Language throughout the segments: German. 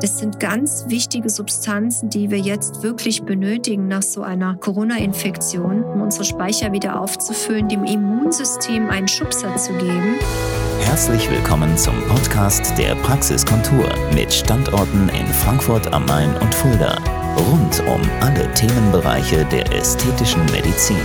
Das sind ganz wichtige Substanzen, die wir jetzt wirklich benötigen nach so einer Corona-Infektion, um unsere Speicher wieder aufzufüllen, dem Immunsystem einen Schubser zu geben. Herzlich willkommen zum Podcast der Praxiskontur mit Standorten in Frankfurt am Main und Fulda. Rund um alle Themenbereiche der ästhetischen Medizin.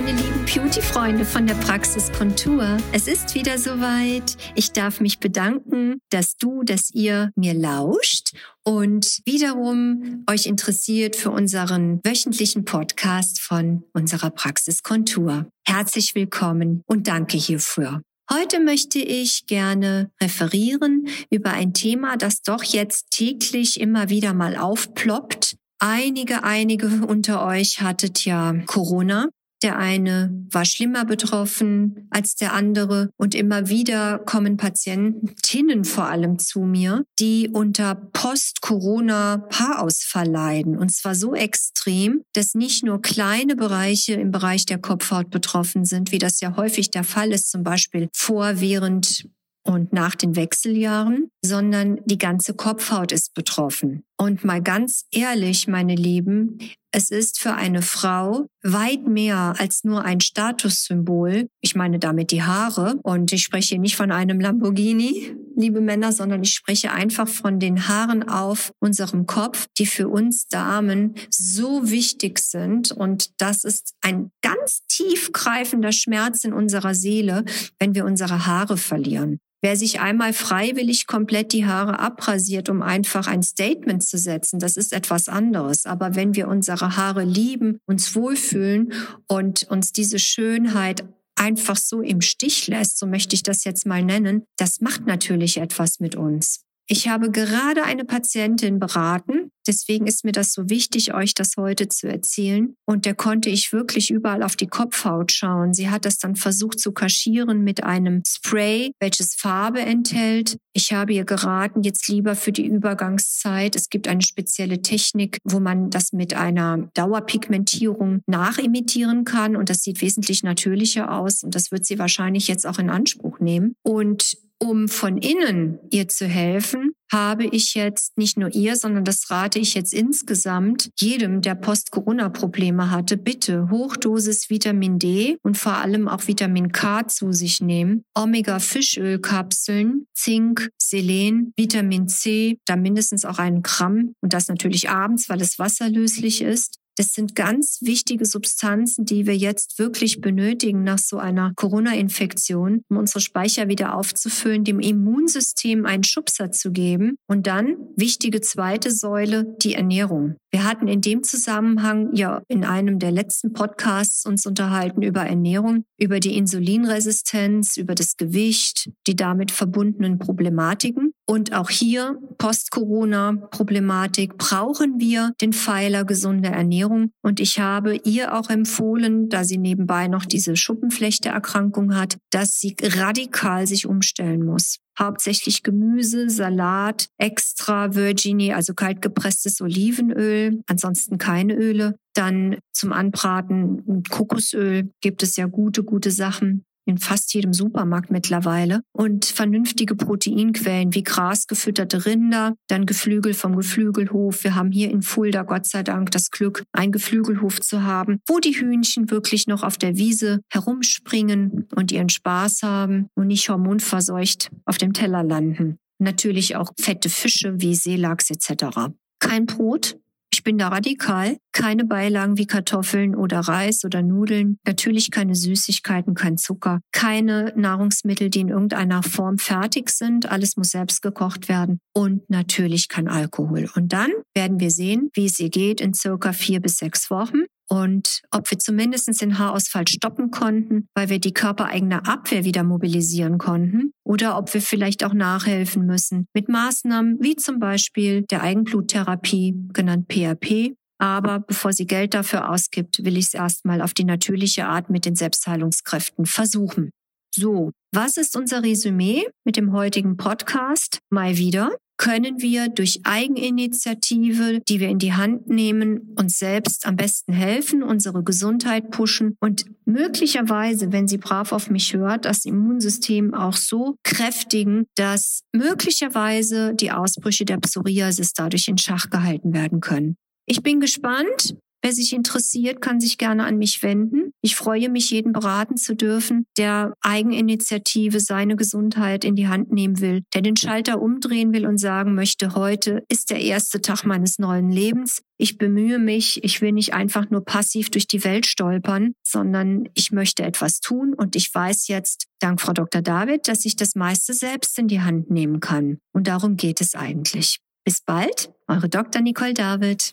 Meine lieben Beauty-Freunde von der Praxis Kontur. Es ist wieder soweit. Ich darf mich bedanken, dass du, dass ihr mir lauscht und wiederum euch interessiert für unseren wöchentlichen Podcast von unserer Praxis Kontur. Herzlich willkommen und danke hierfür. Heute möchte ich gerne referieren über ein Thema, das doch jetzt täglich immer wieder mal aufploppt. Einige, einige unter euch hattet ja Corona der eine war schlimmer betroffen als der andere und immer wieder kommen Patientinnen vor allem zu mir, die unter Post-Corona-Haarausfall leiden. Und zwar so extrem, dass nicht nur kleine Bereiche im Bereich der Kopfhaut betroffen sind, wie das ja häufig der Fall ist, zum Beispiel vor, während und nach den Wechseljahren, sondern die ganze Kopfhaut ist betroffen. Und mal ganz ehrlich, meine Lieben, es ist für eine Frau weit mehr als nur ein Statussymbol. Ich meine damit die Haare. Und ich spreche nicht von einem Lamborghini, liebe Männer, sondern ich spreche einfach von den Haaren auf unserem Kopf, die für uns Damen so wichtig sind. Und das ist ein ganz tiefgreifender Schmerz in unserer Seele, wenn wir unsere Haare verlieren. Wer sich einmal freiwillig komplett die Haare abrasiert, um einfach ein Statement zu setzen, das ist etwas anderes. Aber wenn wir unsere Haare lieben, uns wohlfühlen und uns diese Schönheit einfach so im Stich lässt, so möchte ich das jetzt mal nennen, das macht natürlich etwas mit uns. Ich habe gerade eine Patientin beraten, deswegen ist mir das so wichtig, euch das heute zu erzählen. Und der konnte ich wirklich überall auf die Kopfhaut schauen. Sie hat das dann versucht zu kaschieren mit einem Spray, welches Farbe enthält. Ich habe ihr geraten, jetzt lieber für die Übergangszeit. Es gibt eine spezielle Technik, wo man das mit einer Dauerpigmentierung nachimitieren kann. Und das sieht wesentlich natürlicher aus. Und das wird sie wahrscheinlich jetzt auch in Anspruch nehmen. Und um von innen ihr zu helfen, habe ich jetzt nicht nur ihr, sondern das rate ich jetzt insgesamt jedem, der Post-Corona-Probleme hatte, bitte Hochdosis Vitamin D und vor allem auch Vitamin K zu sich nehmen. Omega-Fischölkapseln, Zink, Selen, Vitamin C, da mindestens auch einen Gramm und das natürlich abends, weil es wasserlöslich ist. Das sind ganz wichtige Substanzen, die wir jetzt wirklich benötigen nach so einer Corona-Infektion, um unsere Speicher wieder aufzufüllen, dem Immunsystem einen Schubser zu geben. Und dann, wichtige zweite Säule, die Ernährung. Wir hatten in dem Zusammenhang ja in einem der letzten Podcasts uns unterhalten über Ernährung, über die Insulinresistenz, über das Gewicht, die damit verbundenen Problematiken. Und auch hier, Post-Corona-Problematik, brauchen wir den Pfeiler gesunde Ernährung. Und ich habe ihr auch empfohlen, da sie nebenbei noch diese Schuppenflechteerkrankung hat, dass sie radikal sich umstellen muss hauptsächlich Gemüse, Salat, extra Virginie, also kaltgepresstes Olivenöl, ansonsten keine Öle. Dann zum Anbraten Kokosöl gibt es ja gute, gute Sachen in fast jedem Supermarkt mittlerweile. Und vernünftige Proteinquellen wie grasgefütterte Rinder, dann Geflügel vom Geflügelhof. Wir haben hier in Fulda Gott sei Dank das Glück, einen Geflügelhof zu haben, wo die Hühnchen wirklich noch auf der Wiese herumspringen und ihren Spaß haben und nicht hormonverseucht auf dem Teller landen. Natürlich auch fette Fische wie Seelachs etc. Kein Brot, ich bin da radikal. Keine Beilagen wie Kartoffeln oder Reis oder Nudeln. Natürlich keine Süßigkeiten, kein Zucker. Keine Nahrungsmittel, die in irgendeiner Form fertig sind. Alles muss selbst gekocht werden. Und natürlich kein Alkohol. Und dann werden wir sehen, wie es ihr geht in circa vier bis sechs Wochen und ob wir zumindest den Haarausfall stoppen konnten, weil wir die körpereigene Abwehr wieder mobilisieren konnten oder ob wir vielleicht auch nachhelfen müssen mit Maßnahmen wie zum Beispiel der Eigenbluttherapie, genannt PRP. Aber bevor sie Geld dafür ausgibt, will ich es erstmal auf die natürliche Art mit den Selbstheilungskräften versuchen. So, was ist unser Resümee mit dem heutigen Podcast? Mal wieder. Können wir durch Eigeninitiative, die wir in die Hand nehmen, uns selbst am besten helfen, unsere Gesundheit pushen und möglicherweise, wenn sie brav auf mich hört, das Immunsystem auch so kräftigen, dass möglicherweise die Ausbrüche der Psoriasis dadurch in Schach gehalten werden können. Ich bin gespannt. Wer sich interessiert, kann sich gerne an mich wenden. Ich freue mich, jeden beraten zu dürfen, der Eigeninitiative seine Gesundheit in die Hand nehmen will, der den Schalter umdrehen will und sagen möchte, heute ist der erste Tag meines neuen Lebens. Ich bemühe mich, ich will nicht einfach nur passiv durch die Welt stolpern, sondern ich möchte etwas tun und ich weiß jetzt, dank Frau Dr. David, dass ich das meiste selbst in die Hand nehmen kann. Und darum geht es eigentlich. Bis bald, eure Dr. Nicole David.